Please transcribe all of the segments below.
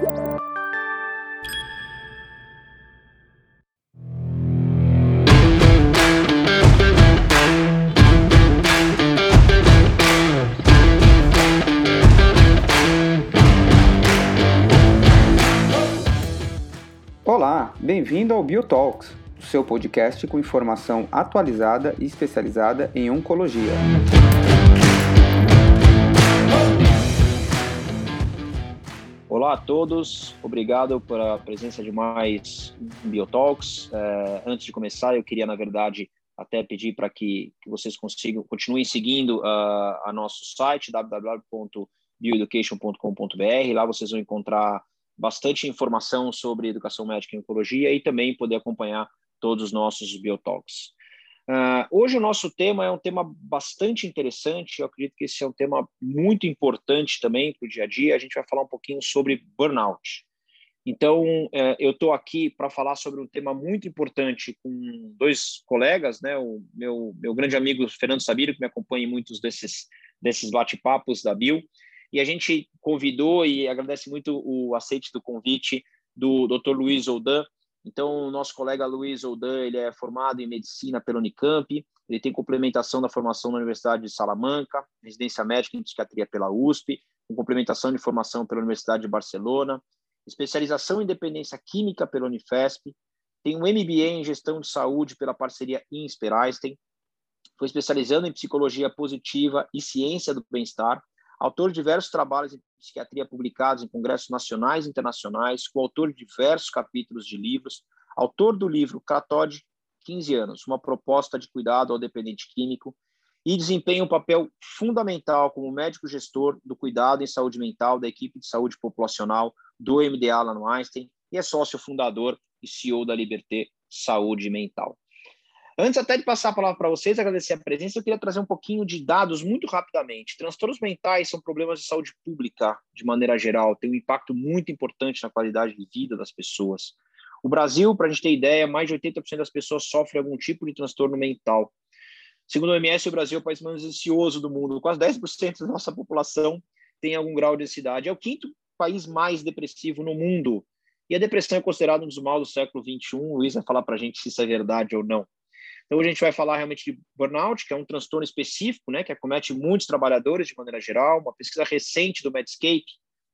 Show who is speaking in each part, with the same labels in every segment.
Speaker 1: Olá, bem-vindo ao BioTalks, o seu podcast com informação atualizada e especializada em oncologia.
Speaker 2: Olá a todos, obrigado pela presença de mais BioTalks. É, antes de começar, eu queria, na verdade, até pedir para que, que, vocês consigam, continuem seguindo uh, a nosso site, www.bioeducation.com.br. Lá vocês vão encontrar bastante informação sobre educação médica e oncologia e também poder acompanhar todos os nossos biotalks. Uh, hoje o nosso tema é um tema bastante interessante, eu acredito que esse é um tema muito importante também para o dia a dia, a gente vai falar um pouquinho sobre burnout. Então, uh, eu estou aqui para falar sobre um tema muito importante com dois colegas, né, o meu, meu grande amigo Fernando Sabiro, que me acompanha em muitos desses, desses bate-papos da Bio, e a gente convidou e agradece muito o aceite do convite do Dr. Luiz Oldan. Então, o nosso colega Luiz Oldan, ele é formado em medicina pela Unicamp, ele tem complementação da formação na Universidade de Salamanca, residência médica em psiquiatria pela USP, com complementação de formação pela Universidade de Barcelona, especialização em dependência química pela Unifesp, tem um MBA em gestão de saúde pela parceria Insper Einstein, foi especializando em psicologia positiva e ciência do bem-estar, autor de diversos trabalhos em psiquiatria publicados em congressos nacionais e internacionais, coautor de diversos capítulos de livros, autor do livro Catode 15 anos, uma proposta de cuidado ao dependente químico, e desempenha um papel fundamental como médico gestor do cuidado em saúde mental da equipe de saúde populacional do MD Alan Einstein e é sócio fundador e CEO da Liberté Saúde Mental. Antes até de passar a palavra para vocês, agradecer a presença, eu queria trazer um pouquinho de dados muito rapidamente. Transtornos mentais são problemas de saúde pública, de maneira geral, tem um impacto muito importante na qualidade de vida das pessoas. O Brasil, para a gente ter ideia, mais de 80% das pessoas sofrem algum tipo de transtorno mental. Segundo o OMS, o Brasil é o país mais ansioso do mundo. Quase 10% da nossa população tem algum grau de ansiedade. É o quinto país mais depressivo no mundo. E a depressão é considerada um dos males do século XXI. O Luiz vai falar para a gente se isso é verdade ou não. Então, hoje a gente vai falar realmente de burnout, que é um transtorno específico, né, que acomete muitos trabalhadores de maneira geral. Uma pesquisa recente do Medscape,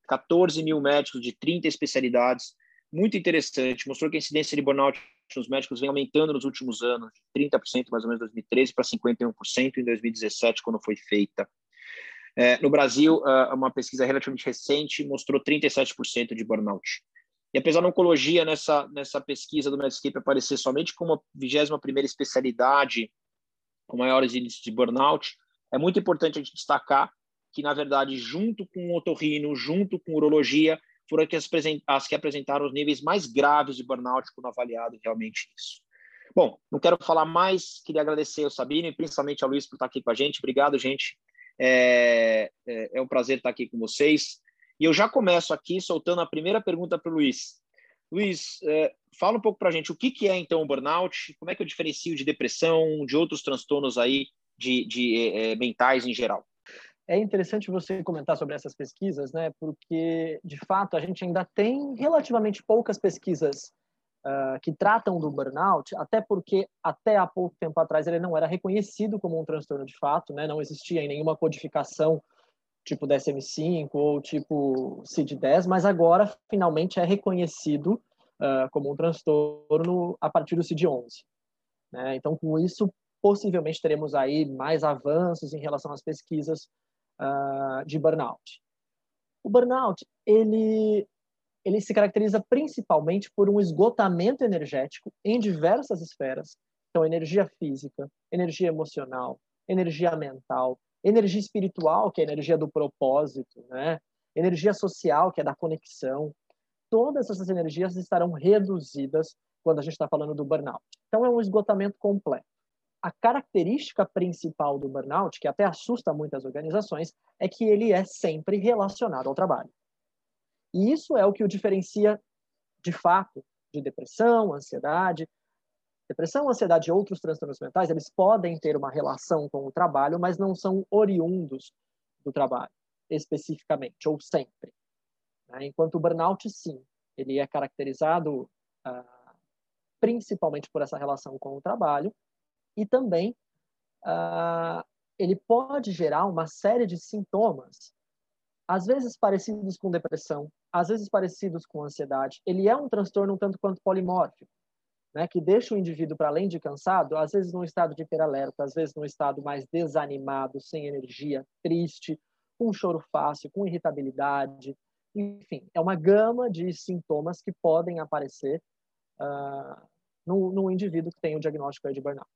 Speaker 2: 14 mil médicos de 30 especialidades, muito interessante, mostrou que a incidência de burnout nos médicos vem aumentando nos últimos anos, de 30% mais ou menos em 2013 para 51% em 2017, quando foi feita. É, no Brasil, uma pesquisa relativamente recente mostrou 37% de burnout. E apesar da oncologia nessa, nessa pesquisa do Medscape aparecer somente como a 21 especialidade com maiores índices de burnout, é muito importante a gente destacar que, na verdade, junto com o otorrino, junto com urologia, foram as, as que apresentaram os níveis mais graves de burnout quando avaliado realmente isso. Bom, não quero falar mais, queria agradecer ao Sabino e principalmente ao Luiz por estar aqui com a gente. Obrigado, gente. É, é, é um prazer estar aqui com vocês. E eu já começo aqui soltando a primeira pergunta para o Luiz. Luiz, é, fala um pouco para a gente o que, que é então o burnout, como é que eu diferencio de depressão, de outros transtornos aí de, de é, mentais em geral.
Speaker 3: É interessante você comentar sobre essas pesquisas, né? Porque de fato a gente ainda tem relativamente poucas pesquisas uh, que tratam do burnout, até porque até há pouco tempo atrás ele não era reconhecido como um transtorno de fato, né? Não existia nenhuma codificação tipo DSM-5 ou tipo CID-10, mas agora finalmente é reconhecido uh, como um transtorno a partir do CID-11. Né? Então, com isso, possivelmente teremos aí mais avanços em relação às pesquisas uh, de burnout. O burnout, ele, ele se caracteriza principalmente por um esgotamento energético em diversas esferas, então energia física, energia emocional, energia mental, energia espiritual, que é a energia do propósito, né? energia social, que é da conexão. Todas essas energias estarão reduzidas quando a gente está falando do burnout. Então, é um esgotamento completo. A característica principal do burnout, que até assusta muitas organizações, é que ele é sempre relacionado ao trabalho. E isso é o que o diferencia, de fato, de depressão, ansiedade, Depressão, ansiedade e outros transtornos mentais, eles podem ter uma relação com o trabalho, mas não são oriundos do trabalho, especificamente, ou sempre. Né? Enquanto o burnout, sim, ele é caracterizado ah, principalmente por essa relação com o trabalho e também ah, ele pode gerar uma série de sintomas, às vezes parecidos com depressão, às vezes parecidos com ansiedade. Ele é um transtorno um tanto quanto polimórfico, né, que deixa o indivíduo, para além de cansado, às vezes num estado de hiperalerta, às vezes num estado mais desanimado, sem energia, triste, com choro fácil, com irritabilidade. Enfim, é uma gama de sintomas que podem aparecer uh, no, no indivíduo que tem o diagnóstico de burnout.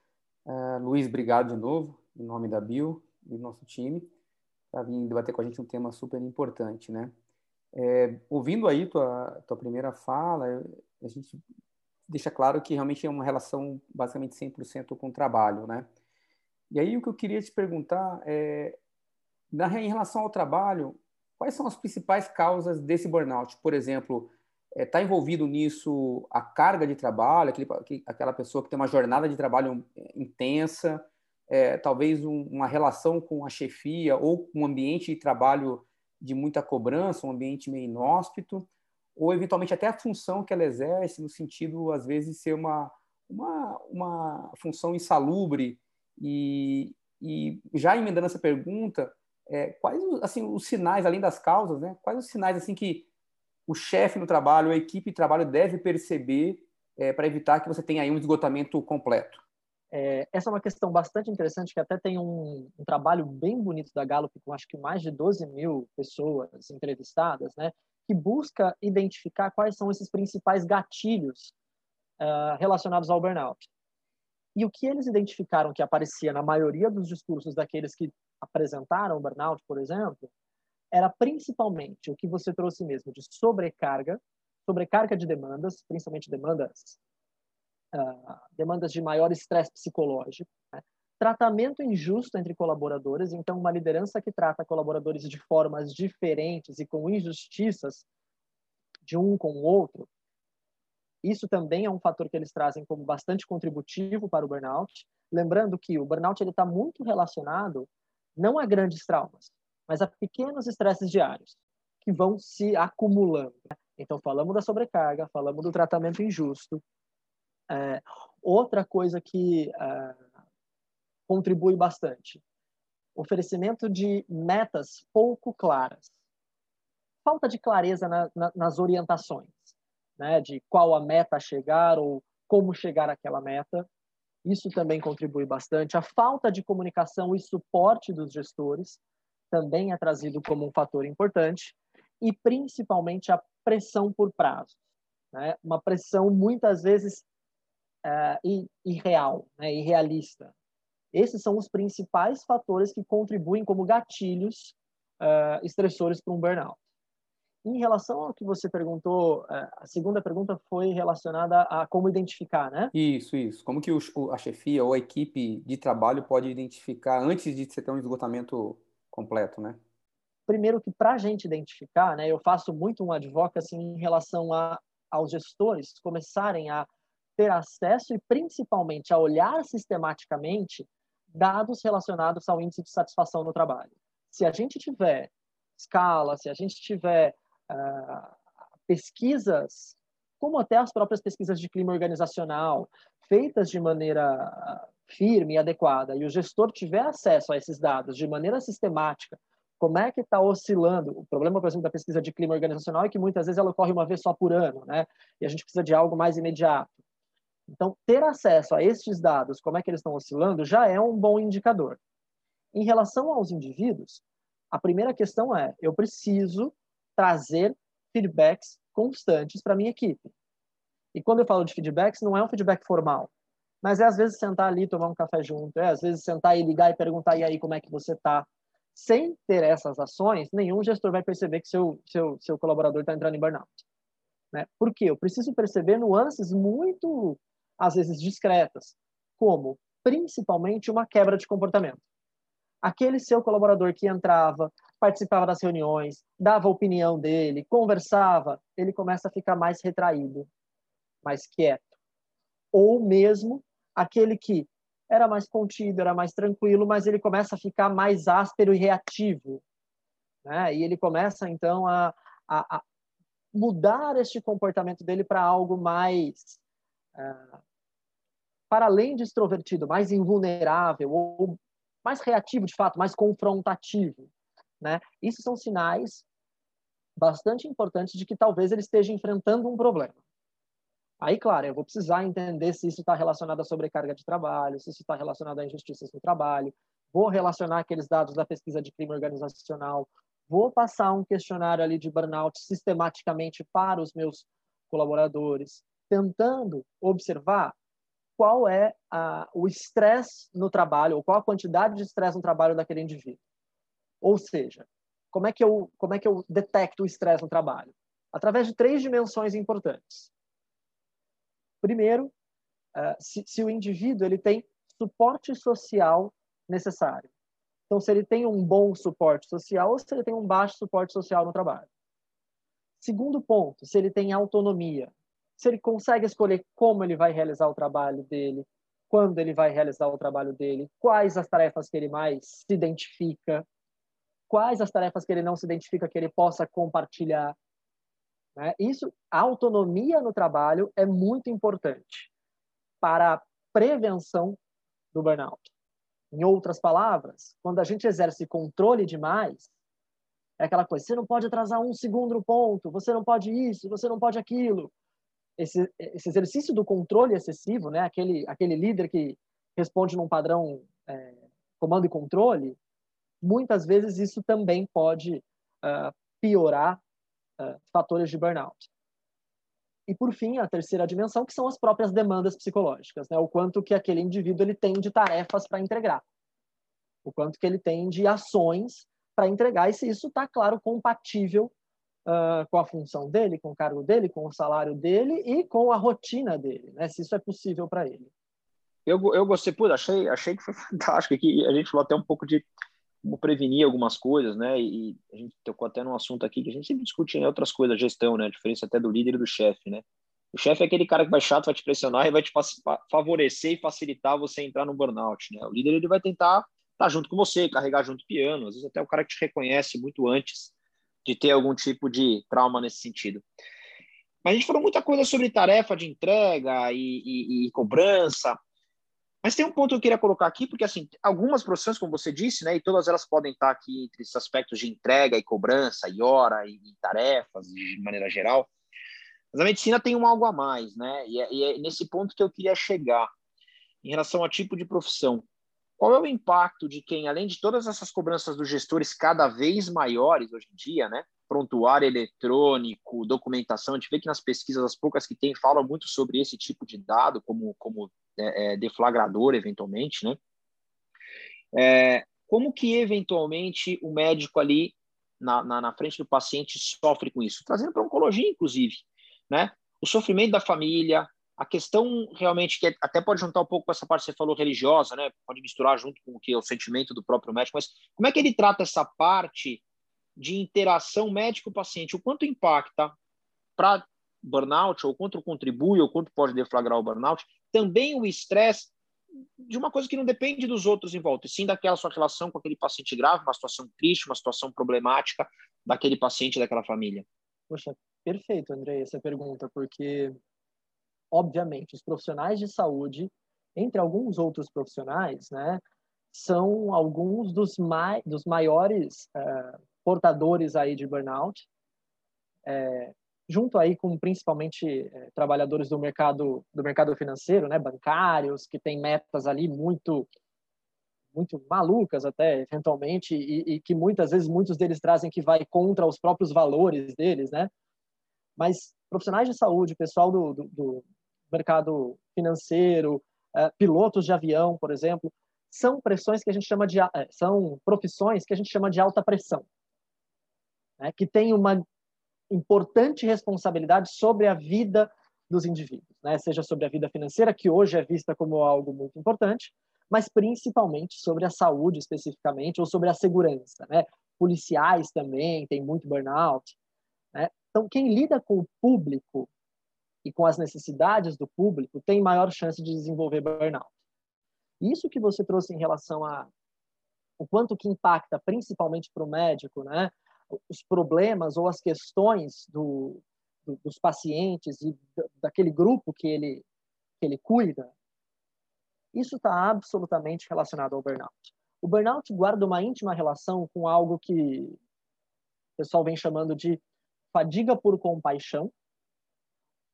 Speaker 1: Uh, Luiz, obrigado de novo, em nome da Bio e do nosso time, para vir debater com a gente um tema super importante, né? É, ouvindo aí tua, tua primeira fala, a gente deixa claro que realmente é uma relação basicamente 100% com o trabalho, né? E aí o que eu queria te perguntar é, na, em relação ao trabalho, quais são as principais causas desse burnout? Por exemplo, está é, envolvido nisso a carga de trabalho, aquele, aquela pessoa que tem uma jornada de trabalho é, intensa, é, talvez um, uma relação com a chefia ou um ambiente de trabalho de muita cobrança, um ambiente meio inóspito, ou eventualmente até a função que ela exerce, no sentido, às vezes, ser uma, uma, uma função insalubre. E, e já emendando essa pergunta, é, quais assim, os sinais, além das causas, né, quais os sinais assim que o chefe no trabalho, a equipe de trabalho deve perceber é, para evitar que você tenha aí um esgotamento completo?
Speaker 3: É, essa é uma questão bastante interessante, que até tem um, um, trabalho bem bonito da Gallup, com acho que mais de 12 mil pessoas entrevistadas, né, que busca identificar quais são esses principais gatilhos uh, relacionados ao burnout. E o que eles identificaram que aparecia na maioria dos discursos daqueles que apresentaram o burnout, por exemplo, era principalmente o que você trouxe mesmo de sobrecarga, sobrecarga de demandas, principalmente demandas uh, demandas de maior estresse psicológico? Tratamento injusto entre colaboradores, então uma liderança que trata colaboradores de formas diferentes e com injustiças de um com o outro, isso também é um fator que eles trazem como bastante contributivo para o burnout, lembrando que o burnout ele está muito relacionado não a grandes traumas, mas a pequenos estresses diários que vão se acumulando. Então, falamos da sobrecarga, falamos do tratamento injusto. É, outra coisa que é, contribui bastante, oferecimento de metas pouco claras. Falta de clareza na, na, nas orientações, né, de qual a meta a chegar ou como chegar àquela meta. Isso também contribui bastante. A falta de comunicação e suporte dos gestores também é trazido como um fator importante e principalmente a pressão por prazo, né? Uma pressão muitas vezes uh, irreal, né? irrealista. Esses são os principais fatores que contribuem como gatilhos uh, estressores para um burnout. Em relação ao que você perguntou, uh, a segunda pergunta foi relacionada a como identificar, né?
Speaker 1: Isso, isso. Como que o, a chefia ou a equipe de trabalho pode identificar antes de você ter um esgotamento completo, né?
Speaker 3: Primeiro que para a gente identificar, né, eu faço muito um advocacy em relação a, aos gestores começarem a ter acesso e principalmente a olhar sistematicamente dados relacionados ao índice de satisfação no trabalho. Se a gente tiver escala, se a gente tiver uh, pesquisas, como até as próprias pesquisas de clima organizacional, feitas de maneira firme e adequada e o gestor tiver acesso a esses dados de maneira sistemática, como é que está oscilando? O problema, por exemplo, da pesquisa de clima organizacional é que muitas vezes ela ocorre uma vez só por ano, né? E a gente precisa de algo mais imediato. Então, ter acesso a estes dados, como é que eles estão oscilando, já é um bom indicador. Em relação aos indivíduos, a primeira questão é: eu preciso trazer feedbacks constantes para minha equipe. E quando eu falo de feedbacks, não é um feedback formal. Mas é às vezes sentar ali, tomar um café junto, é às vezes sentar e ligar e perguntar, e aí, como é que você está? Sem ter essas ações, nenhum gestor vai perceber que seu, seu, seu colaborador está entrando em burnout. Né? Por quê? Eu preciso perceber nuances muito, às vezes, discretas, como, principalmente, uma quebra de comportamento. Aquele seu colaborador que entrava, participava das reuniões, dava a opinião dele, conversava, ele começa a ficar mais retraído, mais quieto. Ou mesmo aquele que era mais contido, era mais tranquilo, mas ele começa a ficar mais áspero e reativo. Né? E ele começa, então, a, a, mudar este comportamento dele para algo mais uh, para além de extrovertido, mais invulnerável ou mais reativo de fato, mais confrontativo, né? Isso são sinais bastante importantes de que talvez ele esteja enfrentando um problema. Aí, claro, eu vou precisar entender se isso está relacionado à sobrecarga de trabalho, se isso está relacionado a injustiças no trabalho, vou relacionar aqueles dados da pesquisa de crime organizacional, vou passar um questionário ali de burnout sistematicamente para os meus colaboradores, tentando observar qual é a, o estresse no trabalho, ou qual a quantidade de estresse no trabalho daquele indivíduo. Ou seja, como é que eu, como é que eu detecto o estresse no trabalho? Através de três dimensões importantes. Primeiro, uh, se, se, o indivíduo ele tem suporte social necessário. Então, se ele tem um bom suporte social ou se ele tem um baixo suporte social no trabalho. Segundo ponto, se ele tem autonomia. Se ele consegue escolher como ele vai realizar o trabalho dele, quando ele vai realizar o trabalho dele, quais as tarefas que ele mais se identifica, quais as tarefas que ele não se identifica que ele possa compartilhar. Né? Isso, a autonomia no trabalho é muito importante para a prevenção do burnout. Em outras palavras, quando a gente exerce controle demais, é aquela coisa, você não pode atrasar um segundo no ponto, você não pode isso, você não pode aquilo. Esse, esse exercício do controle excessivo, né? aquele, aquele líder que responde num padrão é, comando e controle, muitas vezes isso também pode uh, piorar uh, fatores de burnout. E por fim, a terceira dimensão, que são as próprias demandas psicológicas, né? O quanto que aquele indivíduo ele tem de tarefas para entregar, o quanto que ele tem de ações para entregar e se isso está claro compatível uh, com a função dele, com o cargo dele, com o salário dele e com a rotina dele, né? Se isso é possível para ele.
Speaker 2: Eu, eu gostei, pô, achei, achei que foi fantástico aqui. A gente falou até um pouco de como prevenir algumas coisas, né? E a gente tocou até num assunto aqui que a gente sempre discute em outras coisas, gestão, né? A diferença até do líder e do chefe, né? O chefe é aquele cara que vai chato, vai te pressionar e vai te favorecer e facilitar você entrar no burnout, né? O líder ele vai tentar estar junto com você, carregar junto o piano, às vezes até o cara que te reconhece muito antes de ter algum tipo de trauma nesse sentido. Mas a gente falou muita coisa sobre tarefa de entrega e, e, e cobrança. Mas tem um ponto que eu queria colocar aqui, porque assim, algumas profissões, como você disse, né, e todas elas podem estar aqui entre esses aspectos de entrega e cobrança, e hora, e, e tarefas, de maneira geral. Mas a medicina tem um algo a mais, né? E é, e é nesse ponto que eu queria chegar, em relação ao tipo de profissão. Qual é o impacto de quem, além de todas essas cobranças dos gestores cada vez maiores hoje em dia, né? Prontuário eletrônico, documentação, a gente vê que nas pesquisas, as poucas que tem, falam muito sobre esse tipo de dado como, como é, é, deflagrador, eventualmente, né? É, como que, eventualmente, o médico ali na, na, na frente do paciente sofre com isso? Trazendo para a oncologia, inclusive, né? O sofrimento da família, a questão realmente que até pode juntar um pouco com essa parte que você falou religiosa, né? Pode misturar junto com o que é o sentimento do próprio médico, mas como é que ele trata essa parte de interação médico-paciente? O quanto impacta para burnout, ou quanto contribui, ou quanto pode deflagrar o burnout, também o estresse de uma coisa que não depende dos outros em volta, e sim daquela sua relação com aquele paciente grave, uma situação triste, uma situação problemática daquele paciente, daquela família.
Speaker 3: Poxa, perfeito, André, essa pergunta, porque, obviamente, os profissionais de saúde, entre alguns outros profissionais, né, são alguns dos, mai dos maiores uh, portadores aí de burnout. É, junto aí com principalmente é, trabalhadores do mercado do mercado financeiro, né, bancários, que têm metas ali muito muito malucas até eventualmente e, e, que muitas vezes muitos deles trazem que vai contra os próprios valores deles, né? Mas profissionais de saúde, pessoal do, do mercado financeiro, uh, pilotos de avião, por exemplo, são pressões que a gente chama de são profissões que a gente chama de alta pressão, né? Que tem uma importante responsabilidade sobre a vida dos indivíduos, né? seja sobre a vida financeira, que hoje é vista como algo muito importante, mas principalmente sobre a saúde especificamente, ou sobre a segurança. Né? Policiais também têm muito burnout. Né? Então, quem lida com o público e com as necessidades do público tem maior chance de desenvolver burnout. Isso que você trouxe em relação a o quanto que impacta principalmente para o médico, né? os problemas ou as questões do, do, dos pacientes e daquele grupo que ele, que ele cuida, isso está absolutamente relacionado ao burnout. O burnout guarda uma íntima relação com algo que o pessoal vem chamando de fadiga por compaixão,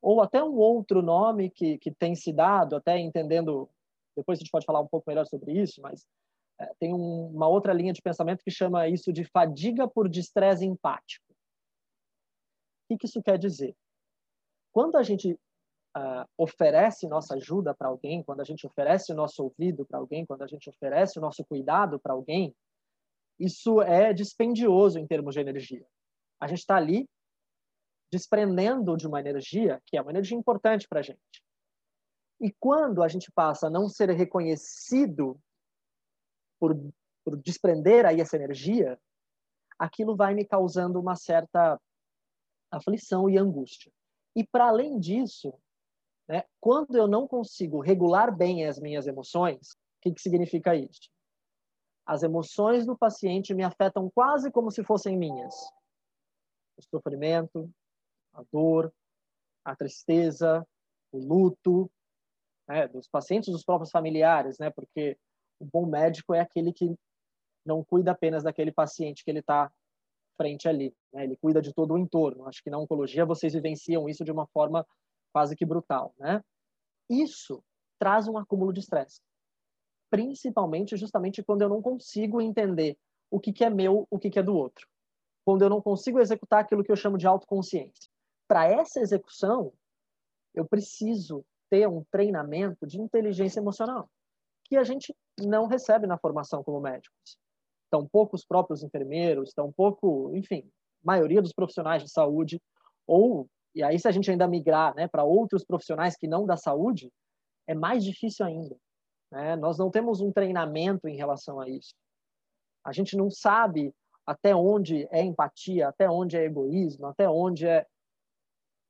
Speaker 3: ou até um outro nome que, que tem se dado, até entendendo, depois a gente pode falar um pouco melhor sobre isso, mas é, tem um, uma outra linha de pensamento que chama isso de fadiga por distresse empático. O que, que isso quer dizer? Quando a gente uh, oferece nossa ajuda para alguém, quando a gente oferece o nosso ouvido para alguém, quando a gente oferece o nosso cuidado para alguém, isso é dispendioso em termos de energia. A gente está ali desprendendo de uma energia que é uma energia importante para a gente. E quando a gente passa a não ser reconhecido por, por desprender aí essa energia, aquilo vai me causando uma certa aflição e angústia. E para além disso, né, quando eu não consigo regular bem as minhas emoções, o que, que significa isso? As emoções do paciente me afetam quase como se fossem minhas. O sofrimento, a dor, a tristeza, o luto, né, dos pacientes, dos próprios familiares, né, porque o bom médico é aquele que não cuida apenas daquele paciente que ele está frente ali, né, ele cuida de todo o entorno. Acho que na oncologia vocês vivenciam isso de uma forma quase que brutal, né? Isso traz um acúmulo de estresse, principalmente justamente quando eu não consigo entender o que, que é meu, o que, que é do outro, quando eu não consigo executar aquilo que eu chamo de autoconsciência para essa execução, eu preciso ter um treinamento de inteligência emocional, que a gente não recebe na formação como médicos. Tão poucos próprios enfermeiros, tão pouco, enfim, maioria dos profissionais de saúde, ou, e aí se a gente ainda migrar né, para outros profissionais que não da saúde, é mais difícil ainda. Né? Nós não temos um treinamento em relação a isso. A gente não sabe até onde é empatia, até onde é egoísmo, até onde é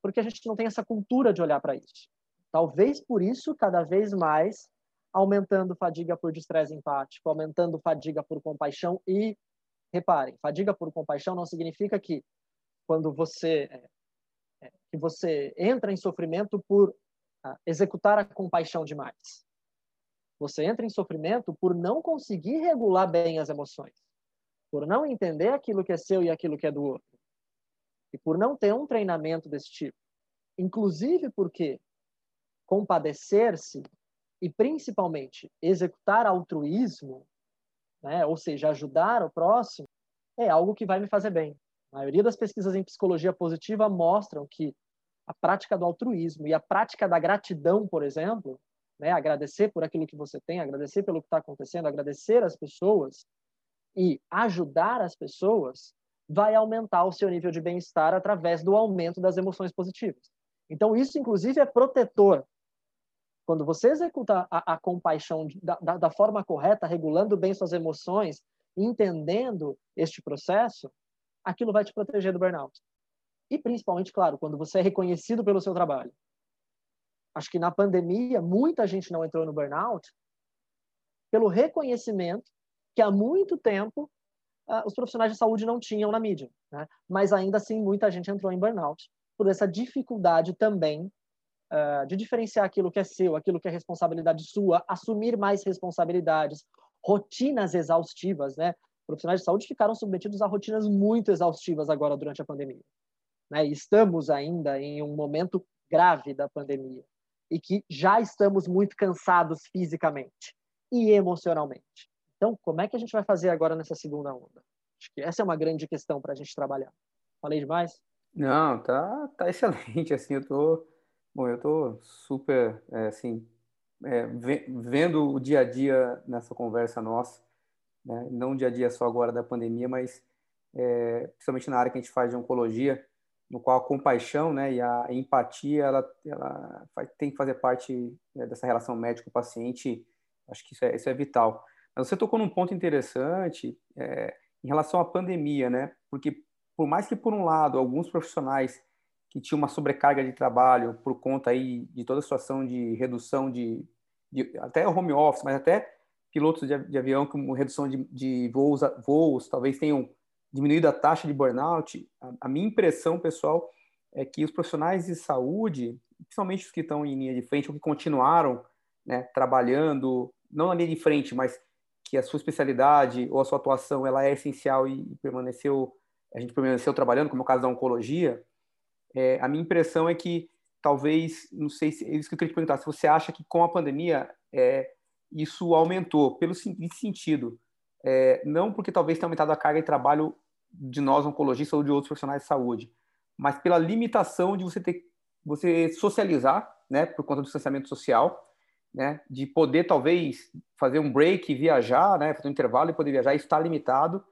Speaker 3: porque a gente não tem essa cultura de olhar para isso. Talvez por isso, cada vez mais, aumentando fadiga por distresse empático, aumentando fadiga por compaixão e, reparem, fadiga por compaixão não significa que quando você é, é, que você entra em sofrimento por ah, executar a compaixão demais. Você entra em sofrimento por não conseguir regular bem as emoções, por não entender aquilo que é seu e aquilo que é do outro e por não ter um treinamento desse tipo. Inclusive porque compadecer-se e principalmente executar altruísmo, né, ou seja, ajudar o próximo, é algo que vai me fazer bem. A maioria das pesquisas em psicologia positiva mostram que a prática do altruísmo e a prática da gratidão, por exemplo, né, agradecer por aquilo que você tem, agradecer pelo que está acontecendo, agradecer as pessoas e ajudar as pessoas, vai aumentar o seu nível de bem-estar através do aumento das emoções positivas. Então, isso, inclusive, é protetor. Quando você executa a, a compaixão da, da, forma correta, regulando bem suas emoções, entendendo este processo, aquilo vai te proteger do burnout. E, principalmente, claro, quando você é reconhecido pelo seu trabalho. Acho que na pandemia, muita gente não entrou no burnout pelo reconhecimento que há muito tempo os profissionais de saúde não tinham na mídia. Né? Mas ainda assim, muita gente entrou em burnout por essa dificuldade também uh, de diferenciar aquilo que é seu, aquilo que é responsabilidade sua, assumir mais responsabilidades, rotinas exaustivas, né? Profissionais de saúde ficaram submetidos a rotinas muito exaustivas agora durante a pandemia. Né? Estamos ainda em um momento grave da pandemia e que já estamos muito cansados fisicamente e emocionalmente. Então, como é que a gente vai fazer agora nessa segunda onda? Acho que essa é uma grande questão para a gente trabalhar. Falei demais?
Speaker 1: Não, tá, tá excelente. Assim, eu tô, bom, eu tô super, é, assim, é, vendo o dia a dia nessa conversa nossa, né? Não dia a dia só agora da pandemia, mas é, principalmente na área que a gente faz de oncologia, no qual a compaixão, né, e a empatia, ela, ela tem que fazer parte né, dessa relação médico-paciente. Acho que isso é, isso é vital. Você tocou num ponto interessante é, em relação à pandemia, né? Porque por mais que por um lado alguns profissionais que tinham uma sobrecarga de trabalho por conta aí de toda a situação de redução de, de até home office, mas até pilotos de, de avião com redução de, de voos, voos talvez tenham diminuído a taxa de burnout. A, a minha impressão, pessoal, é que os profissionais de saúde, principalmente os que estão em linha de frente ou que continuaram né, trabalhando, não na linha de frente, mas que a sua especialidade ou a sua atuação ela é essencial e permaneceu, a gente permaneceu trabalhando, como é o caso da oncologia, é, a minha impressão é que talvez, não sei se é isso que eu queria te perguntar, se você acha que com a pandemia é, isso aumentou, pelo sentido, é, não porque talvez tenha aumentado a carga de trabalho de nós oncologistas ou de outros profissionais de saúde, mas pela limitação de você ter você socializar, né, por conta do distanciamento social, né, de poder talvez fazer um break, viajar, né, fazer um intervalo e poder viajar, está limitado.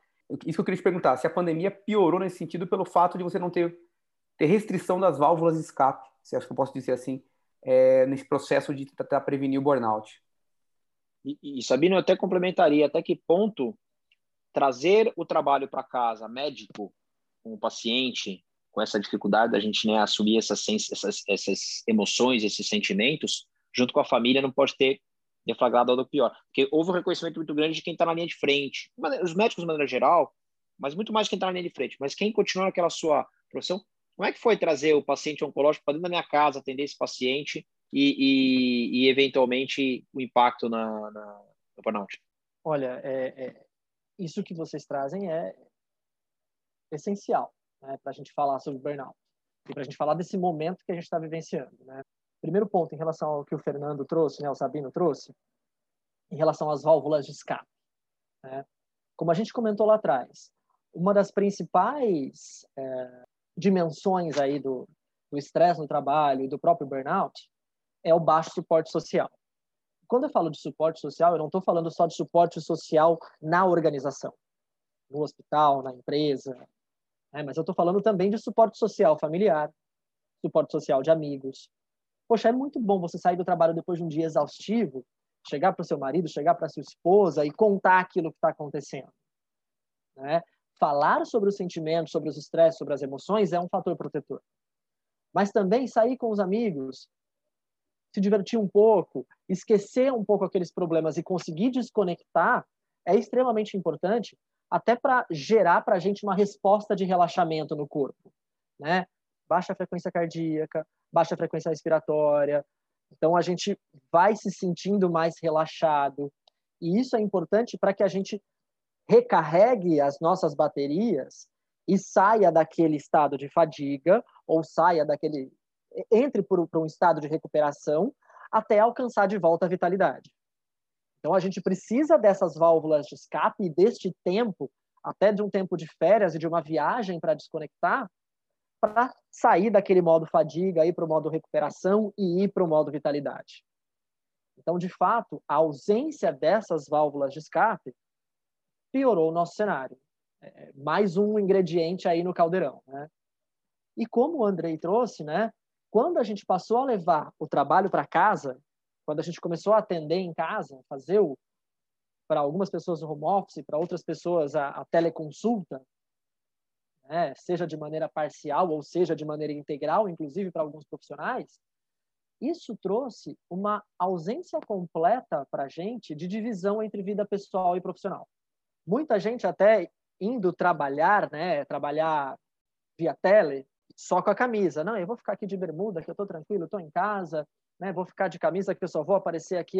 Speaker 1: Isso que eu queria te perguntar, se a pandemia piorou nesse sentido pelo fato de você não ter, ter restrição das válvulas de escape, se acho que eu posso dizer assim, é, nesse processo de tentar prevenir o burnout.
Speaker 2: E, e Sabino, eu até complementaria até que ponto trazer o trabalho para casa, médico, com o paciente, com essa dificuldade da gente né, assumir essas, essas, essas emoções, esses sentimentos, junto com a família, não pode ter deflagrado algo pior. Porque houve um reconhecimento muito grande de quem está na linha de frente. Os médicos, de maneira geral, mas muito mais quem está na linha de frente. Mas quem continua naquela sua profissão, como é que foi trazer o paciente oncológico para dentro da minha casa, atender esse paciente e, e, e eventualmente, o impacto na, na, no burnout?
Speaker 3: Olha, é, é, isso que vocês trazem é essencial né, para a gente falar sobre burnout e para a gente falar desse momento que a gente está vivenciando. Né? Primeiro ponto, em relação ao que o Fernando trouxe, né, o Sabino trouxe, em relação às válvulas de escape. Né? Como a gente comentou lá atrás, uma das principais é, dimensões aí do estresse no trabalho e do próprio burnout é o baixo suporte social. Quando eu falo de suporte social, eu não estou falando só de suporte social na organização, no hospital, na empresa, né? mas eu estou falando também de suporte social familiar, suporte social de amigos, Poxa, é muito bom você sair do trabalho depois de um dia exaustivo, chegar para o seu marido, chegar para sua esposa e contar aquilo que está acontecendo. Né? Falar sobre os sentimentos, sobre os estresses, sobre as emoções é um fator protetor. Mas também sair com os amigos, se divertir um pouco, esquecer um pouco aqueles problemas e conseguir desconectar é extremamente importante, até para gerar para a gente uma resposta de relaxamento no corpo. Né? Baixa frequência cardíaca, baixa frequência respiratória. Então a gente vai se sentindo mais relaxado. E isso é importante para que a gente recarregue as nossas baterias e saia daquele estado de fadiga ou saia daquele entre por um estado de recuperação até alcançar de volta a vitalidade. Então a gente precisa dessas válvulas de escape e deste tempo, até de um tempo de férias e de uma viagem para desconectar, para sair daquele modo fadiga, ir para o modo recuperação e ir para o modo vitalidade. Então, de fato, a ausência dessas válvulas de escape piorou o nosso cenário. É mais um ingrediente aí no caldeirão. Né? E como o Andrei trouxe, né, quando a gente passou a levar o trabalho para casa, quando a gente começou a atender em casa, fazer para algumas pessoas o home office, para outras pessoas a, a teleconsulta, né, seja de maneira parcial ou seja de maneira integral, inclusive para alguns profissionais, isso trouxe uma ausência completa para a gente de divisão entre vida pessoal e profissional. Muita gente até indo trabalhar, né, trabalhar via tele, só com a camisa. Não, eu vou ficar aqui de bermuda, que eu estou tranquilo, estou em casa, né, vou ficar de camisa, que eu só vou aparecer aqui.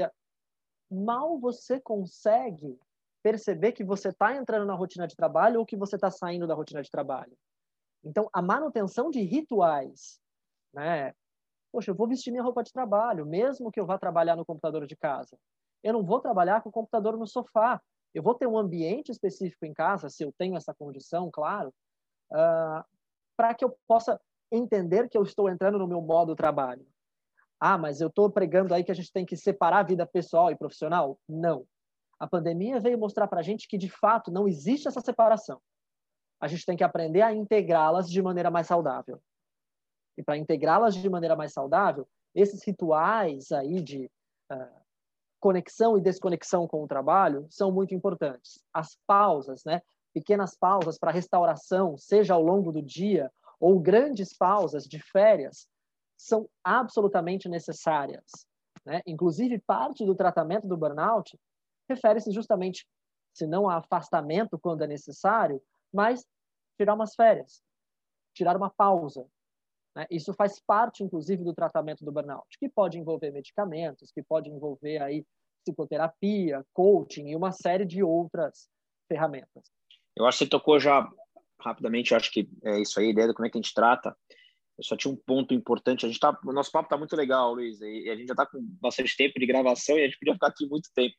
Speaker 3: Mal você consegue perceber que você está entrando na rotina de trabalho ou que você está saindo da rotina de trabalho. Então, a manutenção de rituais, né? Poxa, eu vou vestir minha roupa de trabalho, mesmo que eu vá trabalhar no computador de casa. Eu não vou trabalhar com o computador no sofá. Eu vou ter um ambiente específico em casa, se eu tenho essa condição, claro, uh, para que eu possa entender que eu estou entrando no meu modo trabalho. Ah, mas eu estou pregando aí que a gente tem que separar a vida pessoal e profissional? Não. A pandemia veio mostrar para a gente que, de fato, não existe essa separação. A gente tem que aprender a integrá-las de maneira mais saudável. E para integrá-las de maneira mais saudável, esses rituais aí de uh, conexão e desconexão com o trabalho são muito importantes. As pausas, né? pequenas pausas para restauração, seja ao longo do dia ou grandes pausas de férias, são absolutamente necessárias. Né? Inclusive, parte do tratamento do burnout refere-se justamente, se não a afastamento quando é necessário, mas tirar umas férias, tirar uma pausa, Né? Isso faz parte, inclusive, do tratamento do burnout, que pode envolver medicamentos, que pode envolver aí psicoterapia, coaching e uma série de outras ferramentas.
Speaker 2: Eu acho que você tocou já rapidamente, acho que é isso aí, a ideia de como é que a gente trata. Eu só tinha um ponto importante. A gente tá, o nosso papo está muito legal, Luiz, e a gente já está com bastante tempo de gravação e a gente podia ficar aqui muito tempo.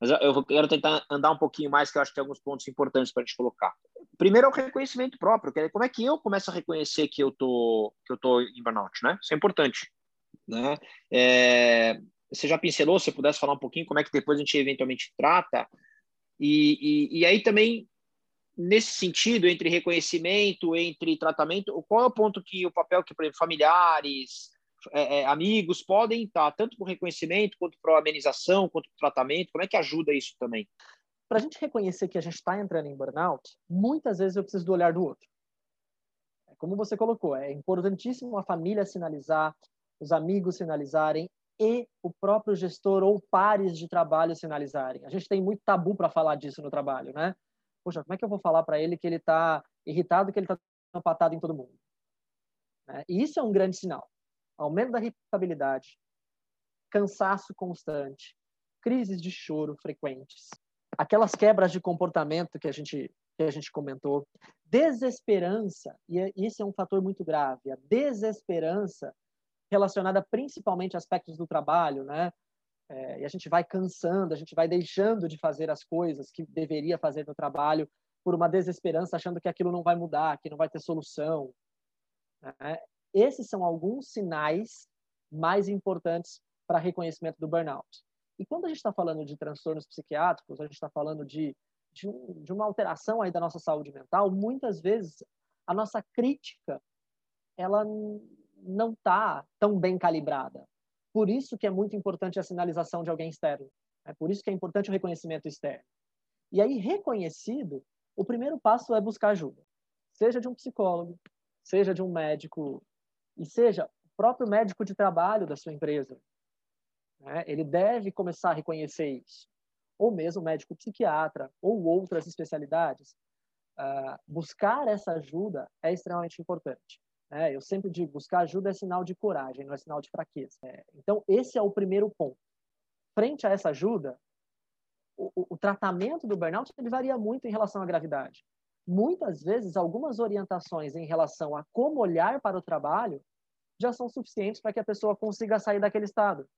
Speaker 2: Mas eu quero tentar andar um pouquinho mais, que eu acho que tem alguns pontos importantes para a gente colocar. Primeiro é o reconhecimento próprio, que é como é que eu começo a reconhecer que eu tô que eu tô em burnout, né? Isso é importante, né? É, você já pincelou, se pudesse falar um pouquinho como é que depois a gente eventualmente trata e, e, e aí também nesse sentido entre reconhecimento, entre tratamento, qual é o ponto que o papel que por exemplo, familiares é, é, amigos podem estar tanto para o reconhecimento, quanto para a amenização, quanto para o tratamento? Como é que ajuda isso também?
Speaker 3: Para a gente reconhecer que a gente está entrando em burnout, muitas vezes eu preciso do olhar do outro. É como você colocou, é importantíssimo a família sinalizar, os amigos sinalizarem e o próprio gestor ou pares de trabalho sinalizarem. A gente tem muito tabu para falar disso no trabalho, né? Poxa, como é que eu vou falar para ele que ele está irritado, que ele está empatado em todo mundo? Né? E isso é um grande sinal aumento da irritabilidade, cansaço constante, crises de choro frequentes, aquelas quebras de comportamento que a gente que a gente comentou, desesperança, e isso é um fator muito grave, a desesperança relacionada principalmente a aspectos do trabalho, né? É, e a gente vai cansando, a gente vai deixando de fazer as coisas que deveria fazer no trabalho por uma desesperança, achando que aquilo não vai mudar, que não vai ter solução. Né? Esses são alguns sinais mais importantes para reconhecimento do burnout. E quando a gente está falando de transtornos psiquiátricos, a gente está falando de, de, um, de, uma alteração aí da nossa saúde mental, muitas vezes a nossa crítica ela não está tão bem calibrada. Por isso que é muito importante a sinalização de alguém externo. É por isso que é importante o reconhecimento externo. E aí, reconhecido, o primeiro passo é buscar ajuda. Seja de um psicólogo, seja de um médico e seja o próprio médico de trabalho da sua empresa. Né? Ele deve começar a reconhecer isso. Ou mesmo médico psiquiatra, ou outras especialidades. Uh, buscar essa ajuda é extremamente importante. Né? Eu sempre digo, buscar ajuda é sinal de coragem, não é sinal de fraqueza. É, então, esse é o primeiro ponto. Frente a essa ajuda, o, o, o tratamento do burnout ele varia muito em relação à gravidade muitas vezes algumas orientações em relação a como olhar para o trabalho já são suficientes para que a pessoa consiga sair daquele estado.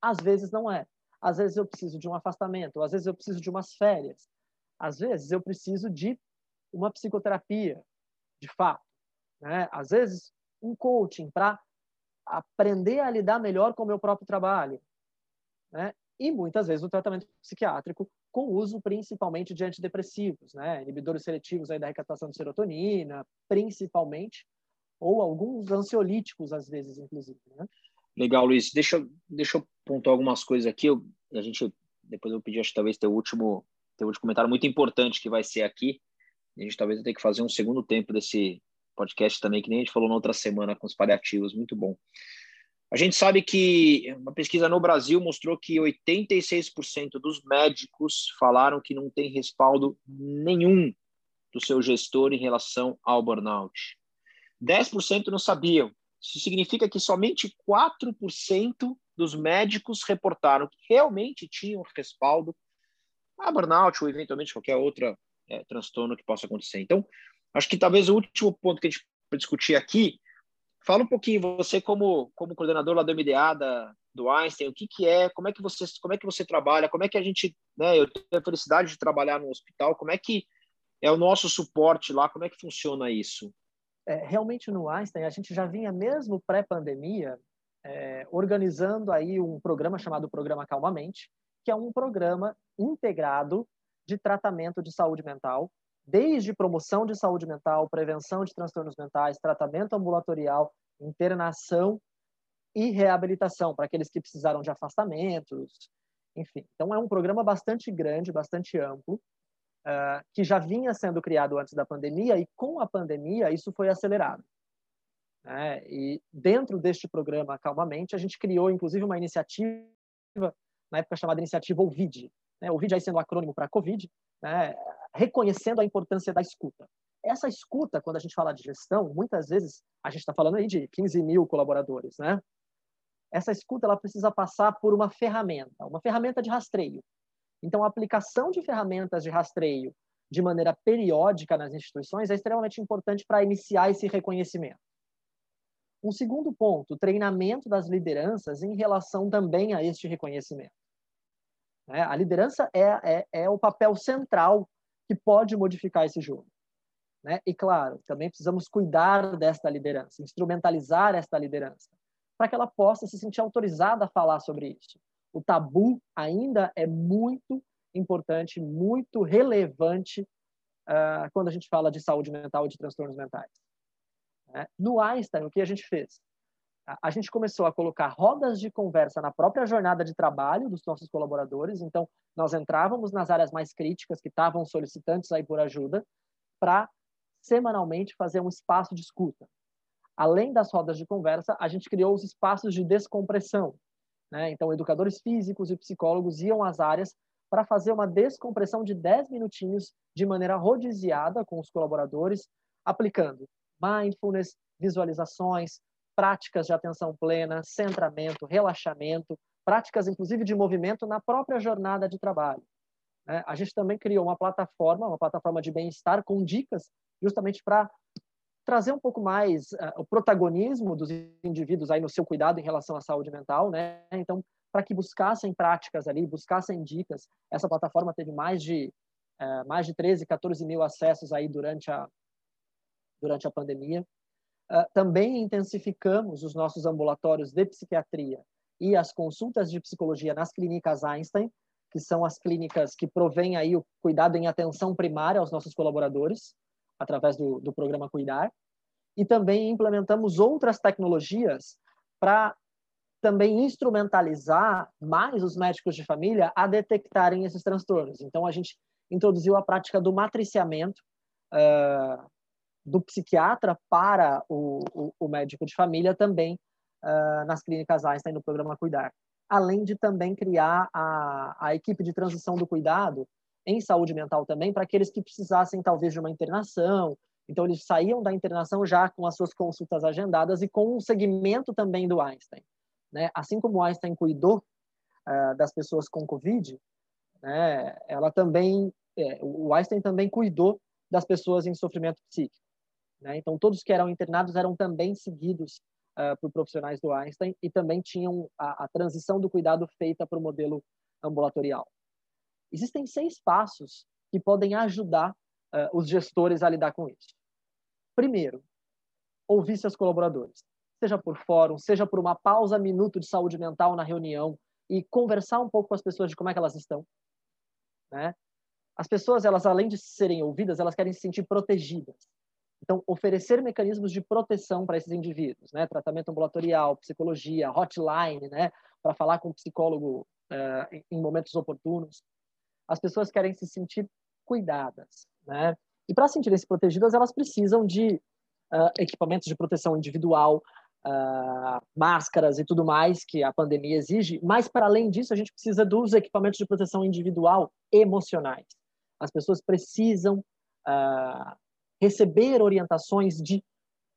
Speaker 3: Às vezes não é. Às vezes eu preciso de um afastamento, às vezes eu preciso de umas férias, às vezes eu preciso de uma psicoterapia, de fato. Né? Às vezes um coaching para aprender a lidar melhor com o meu próprio trabalho. Né? E muitas vezes o tratamento psiquiátrico com uso principalmente de antidepressivos, né? inibidores seletivos aí da recaptação de serotonina, principalmente, ou alguns ansiolíticos, às vezes, inclusive. Né?
Speaker 2: Legal, Luiz. Deixa, deixa eu pontuar algumas coisas aqui. Eu, a gente, depois eu pedi, acho que talvez, teu último, teu último comentário muito importante que vai ser aqui. A gente talvez ter que fazer um segundo tempo desse podcast também, que nem a gente falou na outra semana com os paliativos. Muito bom. A gente sabe que uma pesquisa no Brasil mostrou que 86% dos médicos falaram que não tem respaldo nenhum do seu gestor em relação ao burnout. 10% não sabiam. Isso significa que somente 4% dos médicos reportaram que realmente tinham respaldo a burnout ou eventualmente qualquer outro é, transtorno que possa acontecer. Então, acho que talvez o último ponto que a gente discutir aqui Fala um pouquinho, você como, como coordenador lá do MDA da, do Einstein, o que, que é, como é que você como é que você trabalha, como é que a gente, né, eu tenho a felicidade de trabalhar no hospital, como é que é o nosso suporte lá, como é que funciona isso?
Speaker 3: É, realmente no Einstein a gente já vinha mesmo pré-pandemia é, organizando aí um programa chamado Programa Calmamente, que é um programa integrado de tratamento de saúde mental desde promoção de saúde mental, prevenção de transtornos mentais, tratamento ambulatorial, internação e reabilitação para aqueles que precisaram de afastamentos, enfim. Então é um programa bastante grande, bastante amplo, uh, que já vinha sendo criado antes da pandemia e com a pandemia isso foi acelerado. Né? E dentro deste programa Calmamente a gente criou inclusive uma iniciativa na época chamada iniciativa OVID, né? OVID aí sendo acrônimo para COVID, né? Reconhecendo a importância da escuta. essa escuta, quando a gente fala de gestão, muitas vezes a gente está falando aí de 15 mil colaboradores, né? Essa escuta ela precisa passar por uma ferramenta, uma ferramenta de rastreio. Então, a aplicação de ferramentas de rastreio de maneira periódica nas instituições é extremamente importante para iniciar esse reconhecimento. Um segundo ponto, treinamento das lideranças em relação também a este reconhecimento. Né? A liderança é, é, é o papel central que pode modificar esse jogo. Né? E, claro, também precisamos cuidar desta liderança, instrumentalizar esta liderança, para que ela possa se sentir autorizada a falar sobre isso. O tabu ainda é muito importante, muito relevante uh, quando a gente fala de saúde mental e de transtornos mentais. Né? No Einstein, o que a gente fez? A, gente começou a colocar rodas de conversa na própria jornada de trabalho dos nossos colaboradores. Então, nós entrávamos nas áreas mais críticas que estavam solicitantes aí por ajuda para semanalmente fazer um espaço de escuta. Além das rodas de conversa, a gente criou os espaços de descompressão. Né? Então, educadores físicos e psicólogos iam às áreas para fazer uma descompressão de 10 minutinhos de maneira rodiziada com os colaboradores, aplicando mindfulness, visualizações, práticas de atenção plena, centramento, relaxamento, práticas inclusive de movimento na própria jornada de trabalho. Né? A gente também criou uma plataforma, uma plataforma de bem-estar com dicas justamente para trazer um pouco mais uh, o protagonismo dos indivíduos aí no seu cuidado em relação à saúde mental, né? Então, para que buscassem práticas ali, buscassem dicas. Essa plataforma teve mais de uh, mais de 13, 14 mil acessos aí durante a durante a pandemia. Uh, também intensificamos os nossos ambulatórios de psiquiatria e as consultas de psicologia nas clínicas Einstein, que são as clínicas que provêm aí o cuidado em atenção primária aos nossos colaboradores através do, do programa Cuidar. E também implementamos outras tecnologias para também instrumentalizar mais os médicos de família a detectarem esses transtornos. Então, a gente introduziu a prática do matriciamento uh, do psiquiatra para o, o, o, médico de família também uh, nas clínicas Einstein no programa Cuidar. Além de também criar a, a equipe de transição do cuidado, em saúde mental também para aqueles que precisassem talvez de uma internação. Então eles saíam da internação já com as suas consultas agendadas e com um segmento também do Einstein, né? Assim como Einstein cuidou uh, das pessoas com Covid, né? Ela também, é, o Einstein também cuidou das pessoas em sofrimento psíquico. Né? Então todos que eram internados eram também seguidos uh, por profissionais do Einstein e também tinham a, a transição do cuidado feita para o modelo ambulatorial. Existem seis passos que podem ajudar uh, os gestores a lidar com isso. Primeiro, ouvir seus colaboradores, seja por fórum, seja por uma pausa minuto de saúde mental na reunião e conversar um pouco com as pessoas de como é que elas estão, né? As pessoas, elas além de serem ouvidas, elas querem se sentir protegidas. Então, oferecer mecanismos de proteção para esses indivíduos, né? Tratamento ambulatorial, psicologia, hotline, né? Para falar com o psicólogo uh, em momentos oportunos as pessoas querem se sentir cuidadas, né? E para sentirem-se protegidas, elas precisam de uh, equipamentos de proteção individual, uh, máscaras e tudo mais que a pandemia exige. Mas, para além disso, a gente precisa dos equipamentos de proteção individual emocionais. As pessoas precisam uh, receber orientações de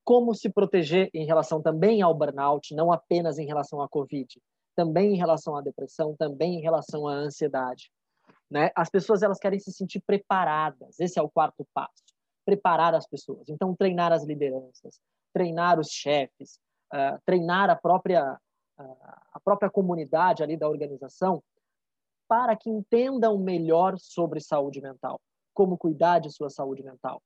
Speaker 3: como se proteger em relação também ao burnout, não apenas em relação à Covid, também em relação à depressão, também em relação à ansiedade. Né? As pessoas elas querem se sentir preparadas. Esse é o quarto passo. Preparar as pessoas. Então, treinar as lideranças, treinar os chefes, uh, treinar a própria uh, a própria comunidade ali da organização para que entendam melhor sobre saúde mental, como cuidar de sua saúde mental.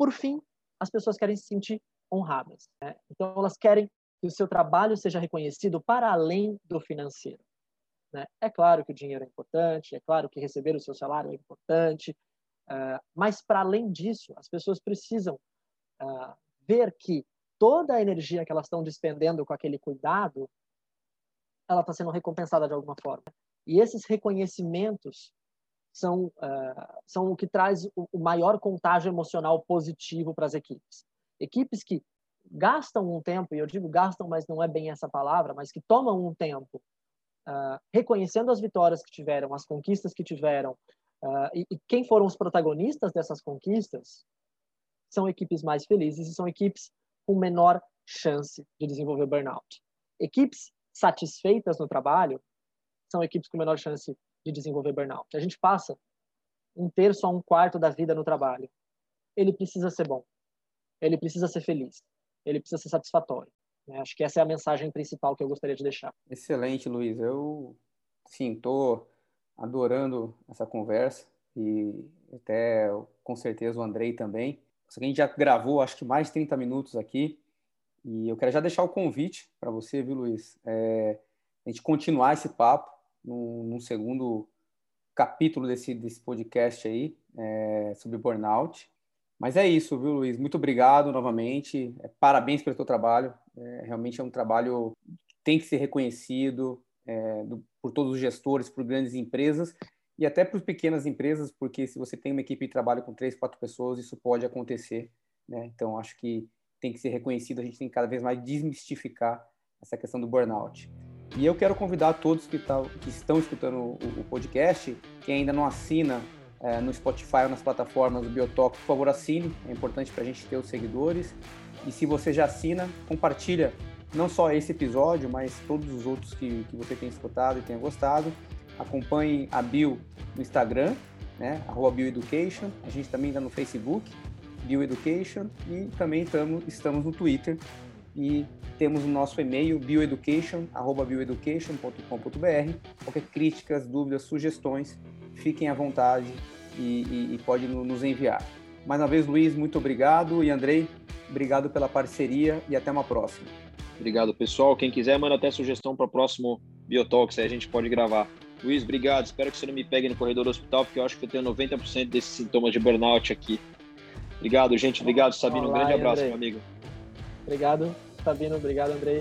Speaker 3: Por fim, as pessoas querem se sentir honradas. Né? Então, elas querem que o seu trabalho seja reconhecido para além do financeiro. Né? É claro que o dinheiro é importante, é claro que receber o seu salário é importante, uh, mas para além disso, as pessoas precisam uh, ver que toda a energia que elas estão despendendo com aquele cuidado, ela está sendo recompensada de alguma forma. E esses reconhecimentos são, uh, são o que traz o, maior contágio emocional positivo para as equipes. Equipes que gastam um tempo, e eu digo gastam, mas não é bem essa palavra, mas que tomam um tempo uh, reconhecendo as vitórias que tiveram, as conquistas que tiveram, uh, e, e, quem foram os protagonistas dessas conquistas, são equipes mais felizes e são equipes com menor chance de desenvolver burnout. Equipes satisfeitas no trabalho são equipes com menor chance de desenvolver burnout. A gente passa um terço a um quarto da vida no trabalho. Ele precisa ser bom. Ele precisa ser feliz. Ele precisa ser satisfatório. Né? Acho que essa é a mensagem principal que eu gostaria de deixar.
Speaker 1: Excelente, Luiz. Eu, sim, estou adorando essa conversa e até com certeza o Andrei também. A gente já gravou acho que mais de 30 minutos aqui e eu quero já deixar o convite para você, viu, Luiz? É, a gente continuar esse papo num, num segundo capítulo desse, desse podcast aí é, sobre burnout. Mas é isso, viu, Luiz? Muito obrigado novamente. É, parabéns pelo teu trabalho. É, realmente é um trabalho que tem que ser reconhecido é, do, por todos os gestores, por grandes empresas e até as pequenas empresas, porque se você tem uma equipe de trabalho com três, quatro pessoas, isso pode acontecer. Né? Então, acho que tem que ser reconhecido, a gente tem que cada vez mais desmistificar essa questão do burnout. E eu quero convidar todos que, tá, que estão escutando o, o, podcast, quem ainda não assina é, no Spotify ou nas plataformas do Biotalk, por favor assine, é importante para a gente ter os seguidores. E se você já assina, compartilha não só esse episódio, mas todos os outros que, que você tem escutado e tenha gostado. Acompanhe a Bio no Instagram, né? Arroba Bioeducation. A gente também está no Facebook, Bioeducation, e também tamo, estamos no Twitter. E temos o nosso e-mail bioeducation@bioeducation.com.br. Qualquer críticas, dúvidas, sugestões, fiquem à vontade e, e, e pode nos enviar. Mais uma vez, Luiz, muito obrigado e Andrei, obrigado pela parceria e até uma próxima.
Speaker 2: Obrigado, pessoal. Quem quiser, manda até sugestão para o próximo Biotalks, aí a gente pode gravar. Luiz, obrigado. Espero que você não me pegue no corredor do hospital, porque eu acho que eu tenho 90% desses sintomas de burnout aqui. Obrigado, gente. Obrigado, Sabino. Olá, um grande abraço, Andrei. meu amigo.
Speaker 3: Obrigado, Sabino. Obrigado, Andrei.